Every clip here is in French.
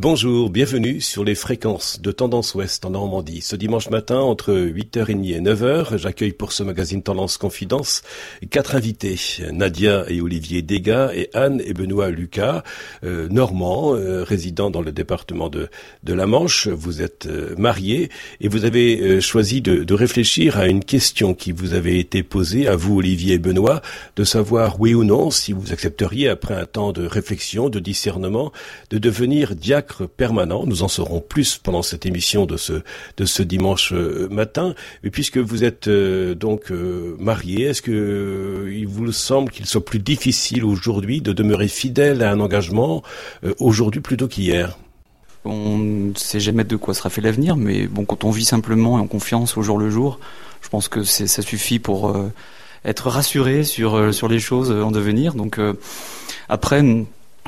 Bonjour, bienvenue sur les fréquences de Tendance Ouest en Normandie. Ce dimanche matin, entre 8h30 et 9h, j'accueille pour ce magazine Tendance Confidence quatre invités. Nadia et Olivier Degas et Anne et Benoît Lucas, euh, normands, euh, résidant dans le département de, de la Manche. Vous êtes euh, mariés et vous avez euh, choisi de, de, réfléchir à une question qui vous avait été posée, à vous Olivier et Benoît, de savoir oui ou non si vous accepteriez, après un temps de réflexion, de discernement, de devenir diacre permanent. Nous en saurons plus pendant cette émission de ce de ce dimanche euh, matin. Et puisque vous êtes euh, donc euh, marié, est-ce que il vous semble qu'il soit plus difficile aujourd'hui de demeurer fidèle à un engagement aujourd'hui plutôt qu'hier? On ne sait jamais de quoi sera fait l'avenir, mais bon, quand on vit simplement et en confiance au jour le jour, je pense que ça suffit pour être rassuré sur sur les choses en devenir. Donc après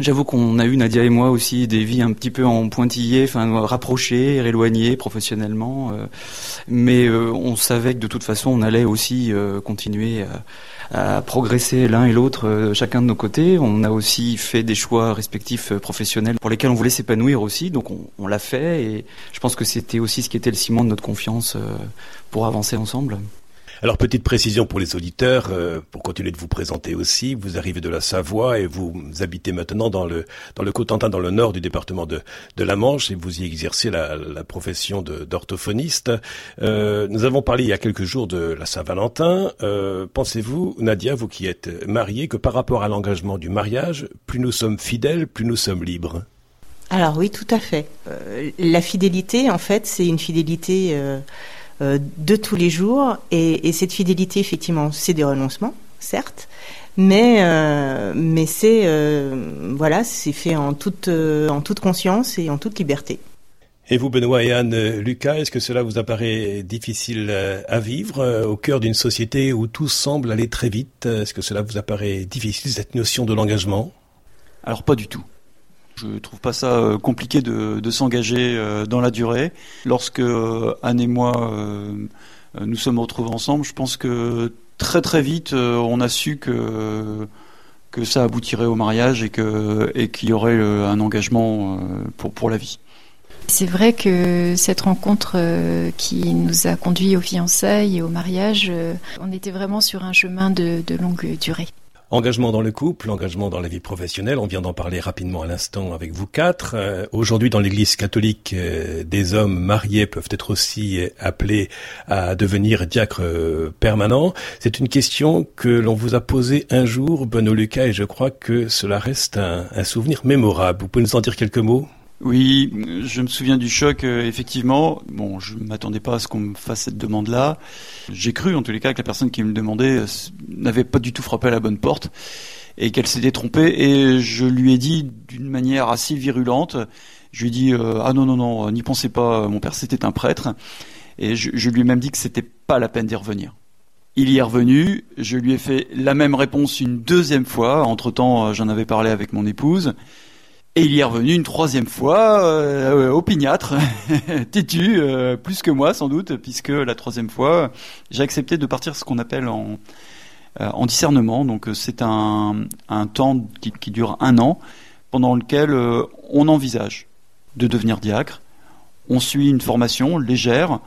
J'avoue qu'on a eu Nadia et moi aussi des vies un petit peu en pointillé, enfin rapprochées, éloignées professionnellement, euh, mais euh, on savait que de toute façon on allait aussi euh, continuer à, à, progresser l'un et l'autre, chacun de nos côtés. On a aussi fait des choix respectifs professionnels pour lesquels on voulait s'épanouir aussi, donc on, on l'a fait et je pense que c'était aussi ce qui était le ciment de notre confiance pour avancer ensemble. Alors petite précision pour les auditeurs, euh, pour continuer de vous présenter aussi, vous arrivez de la Savoie et vous habitez maintenant dans le dans le Cotentin, dans le nord du département de, de la Manche et vous y exercez la, profession d'orthophoniste. Euh, nous avons parlé il y a quelques jours de la Saint-Valentin. Euh, pensez-vous, Nadia, vous qui êtes mariée, que par rapport à l'engagement du mariage, plus nous sommes fidèles, plus nous sommes libres? Alors oui, tout à fait. La fidélité, en fait, c'est une fidélité euh, de tous les jours. Et, et cette fidélité, effectivement, c'est des renoncements, certes, mais euh, mais c'est euh, voilà, c'est fait en toute euh, en toute conscience et en toute liberté. Et vous, Benoît et Anne, Lucas, est-ce que cela vous apparaît difficile à vivre au cœur d'une société où tout semble aller très vite? Est-ce que cela vous apparaît difficile, cette notion de l'engagement? Alors pas du tout. Je trouve pas ça euh, compliqué de, s'engager euh, dans la durée. Lorsque euh, Anne et moi nous sommes retrouvés ensemble, je pense que très très vite on a su que que ça aboutirait au mariage et qu'il y aurait un engagement pour pour la vie. C'est vrai que cette rencontre qui nous a conduit aux fiançailles et au mariage, on était vraiment sur un chemin de, de longue durée. Engagement dans le couple, engagement dans la vie professionnelle, on vient d'en parler rapidement à l'instant avec vous quatre. Euh, Aujourd'hui, dans l'Église catholique, euh, des hommes mariés peuvent être aussi appelés à devenir diacres euh, permanents. C'est une question que l'on vous a posée un jour, Benoît Lucas, et je crois que cela reste un souvenir mémorable. Vous pouvez nous en dire quelques mots? Oui, je me souviens du choc, euh, effectivement. Bon, je m'attendais pas à ce qu'on me fasse cette demande-là. J'ai cru, en tous les cas, que la personne qui me demandait euh, n'avait pas du tout frappé à la bonne porte et qu'elle s'était trompée. Et je lui ai dit d'une manière assez virulente, je lui ai dit euh, ah non non non, n'y pensez pas, mon père c'était un prêtre. Et je, je lui ai même dit que c'était pas la peine d'y revenir. Il y est revenu, je lui ai fait la même réponse une deuxième fois. Entre temps, j'en avais parlé avec mon épouse. Et il y est revenu une troisième fois, euh, opiniâtre, têtu, euh, plus que moi sans doute, puisque la troisième fois, j'ai accepté de partir ce qu'on appelle en, euh, en discernement. Donc euh, c'est un, un temps qui, dure un an, pendant lequel on envisage de devenir diacre. On suit une formation légère,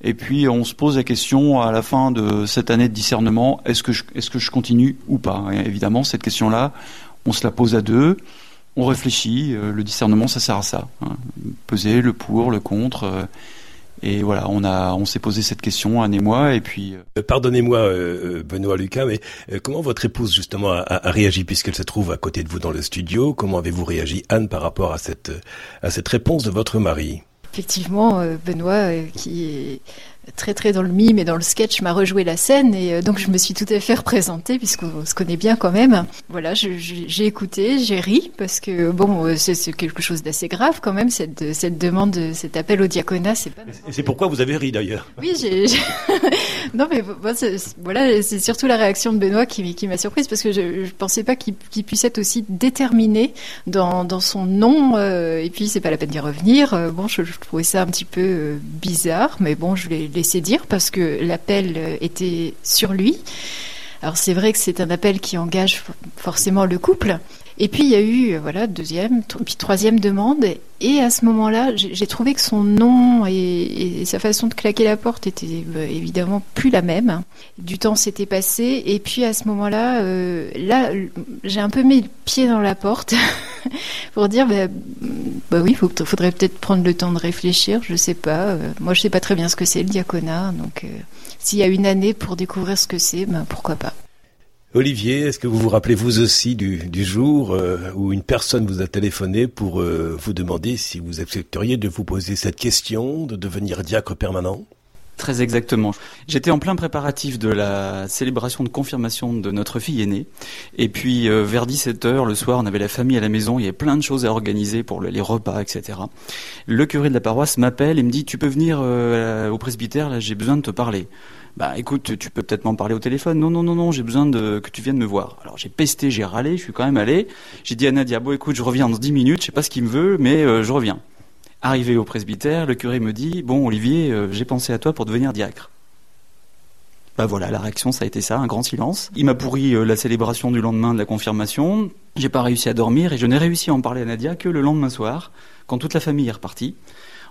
et puis on se pose la question à la fin de cette année de discernement, est-ce que je, est-ce que je continue ou pas? Évidemment, cette question-là, on se la pose à deux on réfléchit. Euh, le discernement, ça sert à ça. Hein. Peser le pour, le contre. Euh, et voilà, on a, on s'est posé cette question, Anne et moi, et puis. Euh, Pardonnez-moi, euh, Benoît Lucas, mais comment votre épouse justement a, a réagi puisqu'elle se trouve à côté de vous dans le studio? Comment avez-vous réagi, Anne, par rapport à cette, à cette réponse de votre mari? Effectivement, Benoît, qui est très très dans le mime et dans le sketch m'a rejoué la scène et euh, donc je me suis tout à fait représentée puisqu'on se connaît bien quand même. Voilà, j'ai écouté, j'ai ri parce que bon, euh, c'est quelque chose d'assez grave quand même cette, cette demande, cet appel au diaconat, c'est pas. Et c'est pourquoi vous avez ri d'ailleurs. Oui, j'ai. non mais bon, voilà, c'est surtout la réaction de Benoît qui, qui m'a surprise parce que je, je pensais pas qu'il qu puisse être aussi déterminé dans, dans son nom euh, et puis c'est pas la peine d'y revenir. Bon, je, je, trouvais ça un petit peu bizarre, mais bon, je l'ai laisser dire parce que l'appel était sur lui. Alors c'est vrai que c'est un appel qui engage forcément le couple. Et puis il y a eu voilà deuxième, puis troisième demande. Et à ce moment-là, j'ai trouvé que son nom et, sa façon de claquer la porte était bah, évidemment plus la même. Du temps s'était passé et puis à ce moment-là, euh, là, j'ai un peu mis le pied dans la porte pour dire bah, bah oui, il faudrait peut-être prendre le temps de réfléchir. Je sais pas. Euh, moi, je sais pas très bien ce que c'est le diaconat, donc euh, s'il y a une année pour découvrir ce que c'est, ben pourquoi pas. Olivier, est-ce que vous vous rappelez vous aussi du, jour euh, où une personne vous a téléphoné pour euh, vous demander si vous accepteriez de vous poser cette question, de devenir diacre permanent? Très exactement. J'étais en plein préparatif de la célébration de confirmation de notre fille aînée. Et puis euh, vers 17h le soir, on avait la famille à la maison, il y avait plein de choses à organiser pour les repas, etc. Le curé de la paroisse m'appelle et me dit, tu peux venir au presbytère, là j'ai besoin de te parler. Bah écoute, tu peux peut-être m'en parler au téléphone. Non, non, non, non, j'ai besoin de que tu viennes me voir. Alors j'ai pesté, j'ai râlé, je suis quand même allé. J'ai dit à Nadia, bon écoute, je reviens dans 10 minutes, je sais pas ce qu'il me veut, mais euh, je reviens. Arrivé au presbytère, le curé me dit, bon Olivier, euh, j'ai pensé à toi pour devenir diacre. Bah voilà, la réaction, ça a été ça, un grand silence. Il m'a pourri euh, la célébration du lendemain de la confirmation. J'ai pas réussi à dormir et je n'ai réussi à en parler à Nadia que le lendemain soir, quand toute la famille est repartie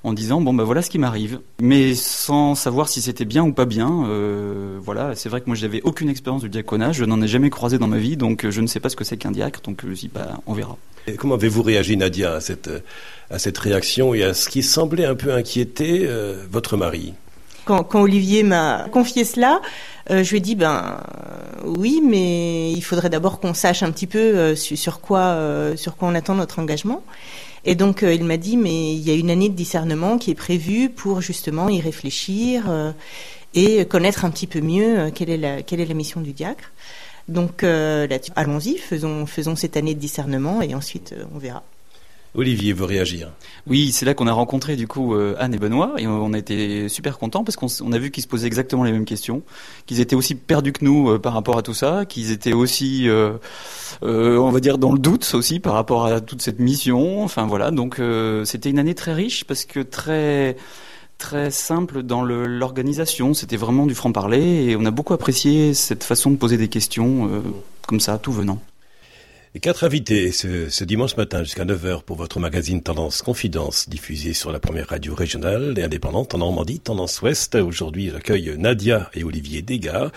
en disant bon ben voilà ce qui m'arrive, mais sans savoir si c'était bien ou pas bien. Euh, voilà, c'est vrai que moi j'avais aucune expérience du diaconat, je n'en ai jamais croisé dans ma vie, donc euh, je ne sais pas ce que c'est qu'un diacre, donc je dis bah on verra. Et comment avez-vous réagi Nadia à cette à cette réaction et à ce qui semblait un peu inquiéter euh, votre mari? Quand, quand, Olivier m'a confié cela, je lui ai dit ben oui, mais il faudrait d'abord qu'on sache un petit peu sur, quoi sur quoi on attend notre engagement. Et donc euh, il m'a dit, mais il y a une année de discernement qui est prévue pour justement y réfléchir euh, et connaître un petit peu mieux euh, quelle est la, quelle est la mission du diacre. Donc allons-y, faisons, faisons cette année de discernement et ensuite on verra. Olivier veut réagir. Oui, c'est là qu'on a rencontré du coup euh, Anne et Benoît et on a été super contents parce qu'on a vu qu'ils se posaient exactement les mêmes questions, qu'ils étaient aussi perdus que nous euh, par rapport à tout ça, qu'ils étaient aussi, euh, on va dire, dans le doute aussi par rapport à toute cette mission. Enfin voilà, donc c'était une année très riche parce que très très simple dans l'organisation. C'était vraiment du franc-parler et on a beaucoup apprécié cette façon de poser des questions comme ça, tout venant. Quatre invités ce, dimanche matin jusqu'à 9h pour votre magazine Tendance Confidence, diffusé sur la première radio régionale et indépendante en Normandie, Tendance Ouest. Aujourd'hui, j'accueille Nadia et Olivier Degas,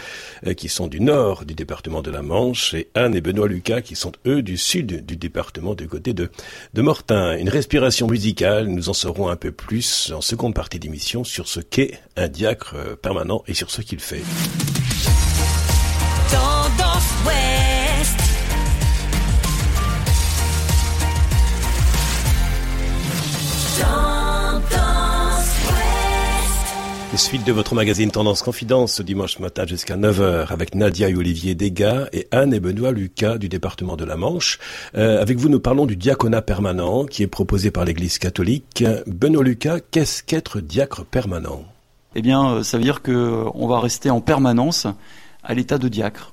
euh, qui sont du nord du département de la Manche, et Anne et Benoît Lucas, qui sont eux du sud du département du côté de, de Mortain. Une respiration musicale, nous en saurons un peu plus en seconde partie d'émission sur ce qu'est un diacre euh, permanent et sur ce qu'il fait. Suite de votre magazine Tendance Confidence ce dimanche matin jusqu'à 9h avec Nadia et Olivier Degas et Anne et Benoît Lucas du département de la Manche. Euh, avec vous, nous parlons du diaconat permanent qui est proposé par l'Église catholique. Benoît Lucas, qu'est-ce qu'être diacre permanent? Eh bien, euh, ça veut dire qu'on va rester en permanence à l'état de diacre.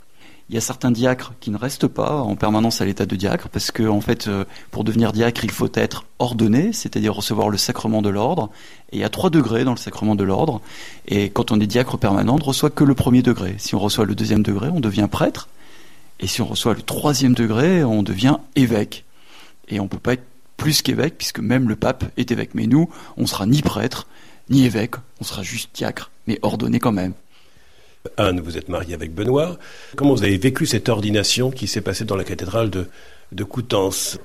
Il y a certains diacres qui ne restent pas en permanence à l'état de diacre parce que en fait, euh, pour devenir diacre, il faut être ordonné, c'est-à-dire recevoir le sacrement de l'ordre. Et il y a trois degrés dans le sacrement de l'ordre. Et quand on est diacre permanent, on ne reçoit que le premier degré. Si on reçoit le deuxième degré, on devient prêtre. Et si on reçoit le troisième degré, on devient évêque. Et on ne peut pas être plus qu'évêque puisque même le pape est évêque. Mais nous, on sera ni prêtre ni évêque, on sera juste diacre, mais ordonné quand même. Anne, vous êtes mariée avec Benoît. Comment vous avez vécu cette ordination qui s'est passée dans la cathédrale de, Coutances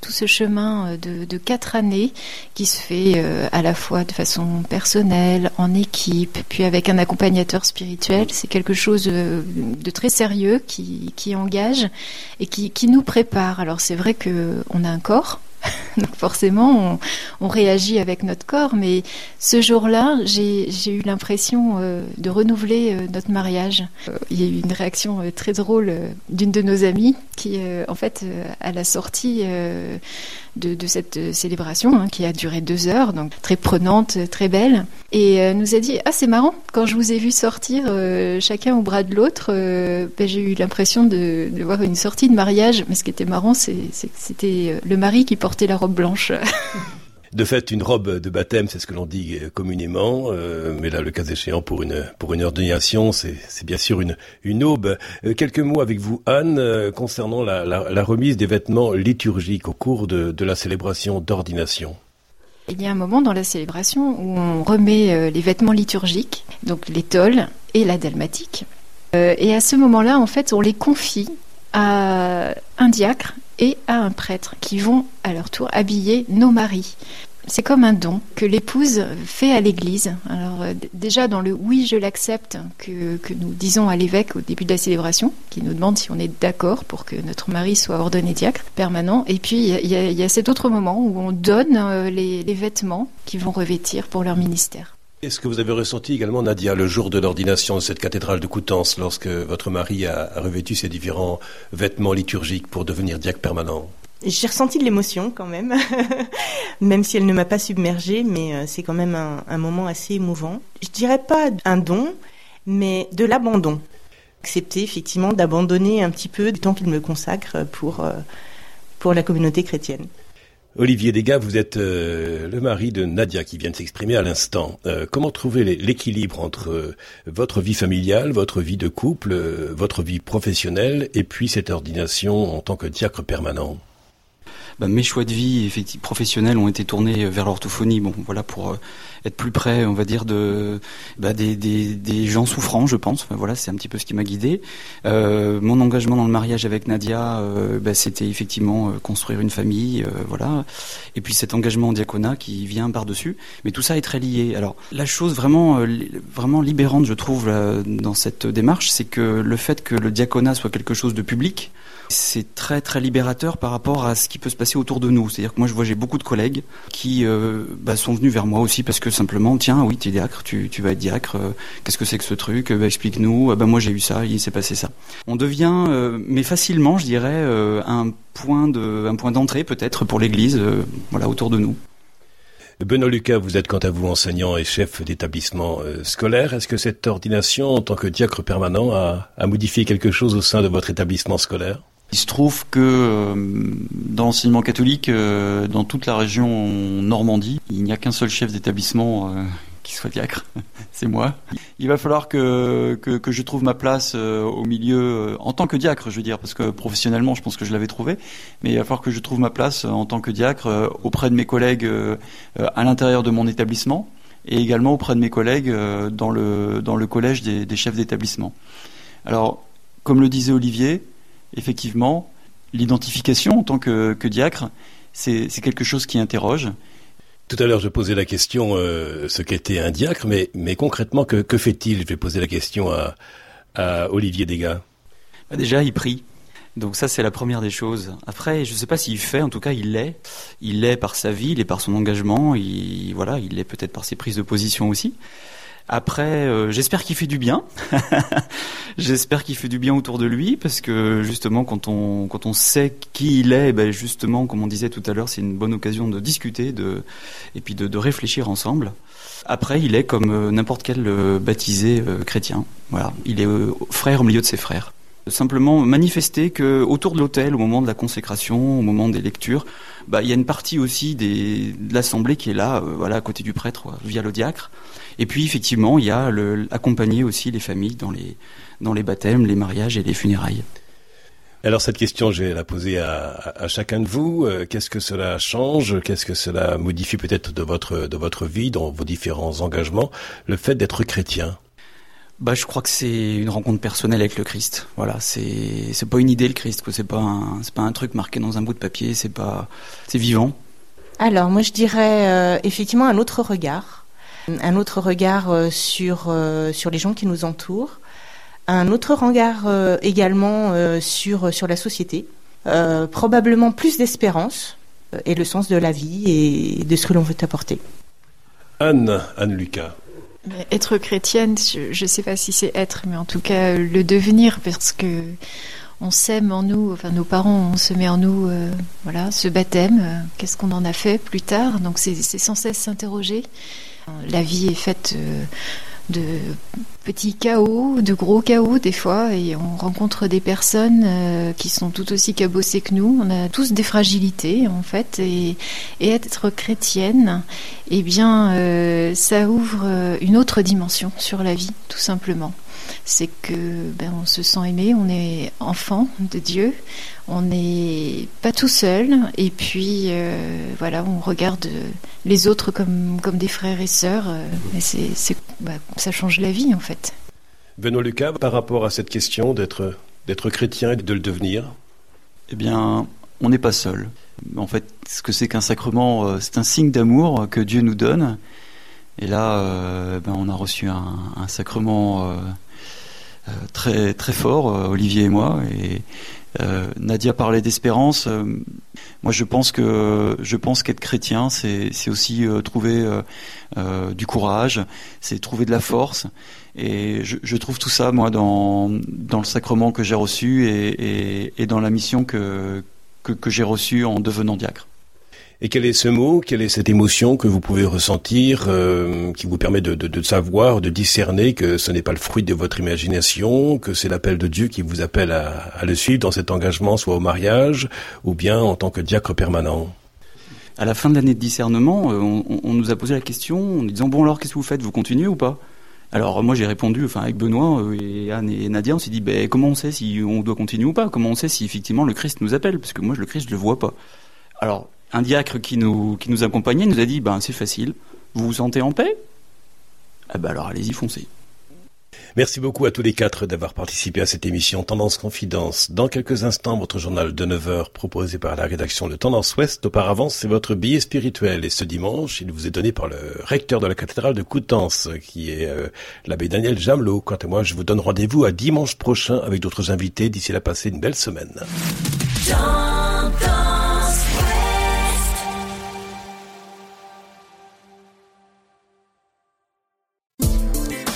tout ce chemin euh, de, quatre années qui se fait euh, à la fois de façon personnelle, en équipe, puis avec un accompagnateur spirituel, c'est quelque chose de, très sérieux qui, engage et qui, nous prépare. Alors c'est vrai que on a un corps, Donc forcément, on, réagit avec notre corps. Mais ce jour-là, j'ai eu l'impression euh, de renouveler euh, notre mariage. Euh, il y a eu une réaction très drôle d'une de nos amies qui, en fait, à la sortie de, cette célébration hein, qui a duré deux heures, donc très prenante, très belle. Et nous a dit Ah, c'est marrant, quand je vous ai vu sortir chacun au bras de l'autre, ben, j'ai eu l'impression de, voir une sortie de mariage. Mais ce qui était marrant, c'est que c'était le mari qui portait la robe blanche. De fait, une robe de baptême, c'est ce que l'on dit communément, euh, mais là, le cas échéant, pour une pour une ordination, c'est bien sûr une une aube. Euh, quelques mots avec vous, Anne, euh, concernant la, la, la, remise des vêtements liturgiques au cours de, de la célébration d'ordination. Il y a un moment dans la célébration où on remet les vêtements liturgiques, donc l'étole et la dalmatique. et à ce moment-là, en fait, on les confie à un diacre et à un prêtre qui vont à leur tour habiller nos maris. C'est comme un don que l'épouse fait à l'Église. Alors euh, déjà dans le oui je l'accepte que, que, nous disons à l'évêque au début de la célébration, qui nous demande si on est d'accord pour que notre mari soit ordonné diacre permanent. Et puis il y, y, a cet autre moment où on donne euh, les, les vêtements qu'ils vont revêtir pour leur ministère. Est-ce que vous avez ressenti également, Nadia, le jour de l'ordination de cette cathédrale de Coutances, lorsque votre mari a revêtu ses différents vêtements liturgiques pour devenir diacre permanent? J'ai ressenti de l'émotion quand même, même si elle ne m'a pas submergée, mais euh, c'est quand même un, un, moment assez émouvant. Je dirais pas un don, mais de l'abandon. Accepter effectivement d'abandonner un petit peu du temps qu'il me consacre pour, euh, pour la communauté chrétienne. Olivier Degas, vous êtes euh, le mari de Nadia qui vient de s'exprimer à l'instant. Euh, comment trouver l'équilibre entre euh, votre vie familiale, votre vie de couple, votre vie professionnelle et puis cette ordination en tant que diacre permanent? Bah, mes choix de vie effectivement professionnels ont été tournés vers l'orthophonie. Bon, voilà pour euh, être plus près, on va dire, de bah, des, des, des, gens souffrants, je pense. voilà, c'est un petit peu ce qui m'a guidé. Euh, mon engagement dans le mariage avec Nadia, euh, bah, c'était effectivement euh, construire une famille, euh, voilà. Et puis cet engagement en diaconat qui vient par dessus. Mais tout ça est très lié. Alors la chose vraiment vraiment libérante, je trouve, dans cette démarche, c'est que le fait que le diaconat soit quelque chose de public c'est très très libérateur par rapport à ce qui peut se passer autour de nous. C'est-à-dire que moi je vois j'ai beaucoup de collègues qui euh, bah, sont venus vers moi aussi parce que simplement tiens oui tu es diacre, tu, vas être diacre, euh, qu'est-ce que c'est que ce truc, bah, explique-nous, bah, moi j'ai eu ça, il s'est passé ça. On devient euh, mais facilement je dirais euh, un point d'entrée peut-être pour l'Église voilà autour de nous. Benoît Lucas, vous êtes quant à vous enseignant et chef d'établissement scolaire. Est-ce que cette ordination en tant que diacre permanent a modifié quelque chose au sein de votre établissement scolaire? Il se trouve que euh, dans l'enseignement catholique, euh, dans toute la région Normandie, il n'y a qu'un seul chef d'établissement euh, qui soit diacre, c'est moi. Il va falloir que, que, je trouve ma place au milieu, en tant que diacre, je veux dire, parce que professionnellement, je pense que je l'avais trouvé, mais il va falloir que je trouve ma place en tant que diacre auprès de mes collègues à l'intérieur de mon établissement et également auprès de mes collègues dans, le, dans le collège des chefs d'établissement. Alors, comme le disait Olivier, effectivement, l'identification en tant que, que diacre, c'est quelque chose qui interroge. Tout à l'heure, je posais la question euh, ce qu'était un diacre, mais, mais concrètement, que, que fait-il? Je vais poser la question à, à Olivier Degas. Bah déjà, il prie. Donc ça, c'est la première des choses. Après, je ne sais pas s'il fait, en tout cas, il l'est. Il l'est par sa vie, il est par son engagement, il, voilà, il l'est peut-être par ses prises de position aussi. Après, euh, j'espère qu'il fait du bien. j'espère qu'il fait du bien autour de lui parce que justement, quand on quand on sait qui il est, ben justement, comme on disait tout à l'heure, c'est une bonne occasion de discuter, de et puis de, de réfléchir ensemble. Après, il est comme euh, n'importe quel euh, baptisé chrétien. Voilà, il est frère au milieu de ses frères simplement manifester que autour de l'autel, au moment de la consécration, au moment des lectures, bah, il y a une partie aussi de l'assemblée qui est là, voilà, à côté du prêtre, via le diacre, et puis effectivement, il y a accompagner aussi les familles dans les, dans les baptêmes, les mariages et les funérailles. Alors cette question, je vais la poser à, à chacun de vous. Euh, qu'est-ce que cela change? Qu'est-ce que cela modifie peut-être de votre de votre vie, dans vos différents engagements, le fait d'être chrétien bah, je crois que c'est une rencontre personnelle avec le Christ. Voilà, c'est c'est pas une idée le Christ, quoi. C'est pas un c'est pas un truc marqué dans un bout de papier. C'est pas c'est vivant. Alors moi je dirais euh, effectivement un autre regard un autre regard euh, sur, euh, sur les gens qui nous entourent, un autre regard euh, également sur, sur la société, probablement plus d'espérance et le sens de la vie et de ce que l'on veut apporter. Anne, Anne Lucas. Être chrétienne, je ne sais pas si c'est être, mais en tout cas le devenir, parce que on sème en nous, enfin nos parents, on se met en nous, voilà, ce baptême. Qu'est-ce qu'on en a fait plus tard? Donc c'est sans cesse s'interroger. La vie est faite euh, de petits chaos, de gros chaos des fois, et on rencontre des personnes euh, qui sont tout aussi cabossées que nous. On a tous des fragilités en fait, et, être chrétienne, eh bien, euh, ça ouvre une autre dimension sur la vie, tout simplement c'est que ben, on se sent aimé, on est enfant de Dieu, on n'est pas tout seul, et puis euh, voilà, on regarde les autres comme, comme des frères et sœurs, euh, et c'est, bah, ça change la vie en fait. Benoît Lucas, par rapport à cette question d'être, d'être chrétien et de le devenir Eh bien, on n'est pas seul. En fait, ce que c'est qu'un sacrement, euh, c'est un signe d'amour que Dieu nous donne. Et là, ben, on a reçu un, un sacrement euh, très très fort, euh, Olivier et moi. Et euh, Nadia parlait d'espérance. moi, je pense que je pense qu'être chrétien, c'est aussi trouver du courage, c'est trouver de la force. Et je, trouve tout ça, moi, dans le sacrement que j'ai reçu et, dans la mission que que, que j'ai reçue en devenant diacre. Et quel est ce mot, quelle est cette émotion que vous pouvez ressentir, euh, qui vous permet de, de, de, savoir, de discerner que ce n'est pas le fruit de votre imagination, que c'est l'appel de Dieu qui vous appelle à, à, le suivre dans cet engagement, soit au mariage, ou bien en tant que diacre permanent? À la fin de l'année de discernement, euh, on, on, nous a posé la question en disant, bon alors qu'est-ce que vous faites? Vous continuez ou pas? Alors moi j'ai répondu, enfin avec Benoît euh, et Anne et Nadia, on s'est dit, ben, comment on sait si on doit continuer ou pas? Comment on sait si effectivement le Christ nous appelle? Parce que moi le Christ je le vois pas. Alors un diacre qui nous, qui nous accompagnait nous a dit ben, c'est facile, vous vous sentez en paix? Eh ben alors allez-y, foncez. Merci beaucoup à tous les quatre d'avoir participé à cette émission Tendance Confidence. Dans quelques instants, votre journal de 9 heures proposé par la rédaction de Tendance Ouest. Auparavant, c'est votre billet spirituel. Et ce dimanche, il vous est donné par le recteur de la cathédrale de Coutances, qui est euh, l'abbé Daniel Jamelot. Quant à moi, je vous donne rendez-vous à dimanche prochain avec d'autres invités. D'ici là, passez une belle semaine.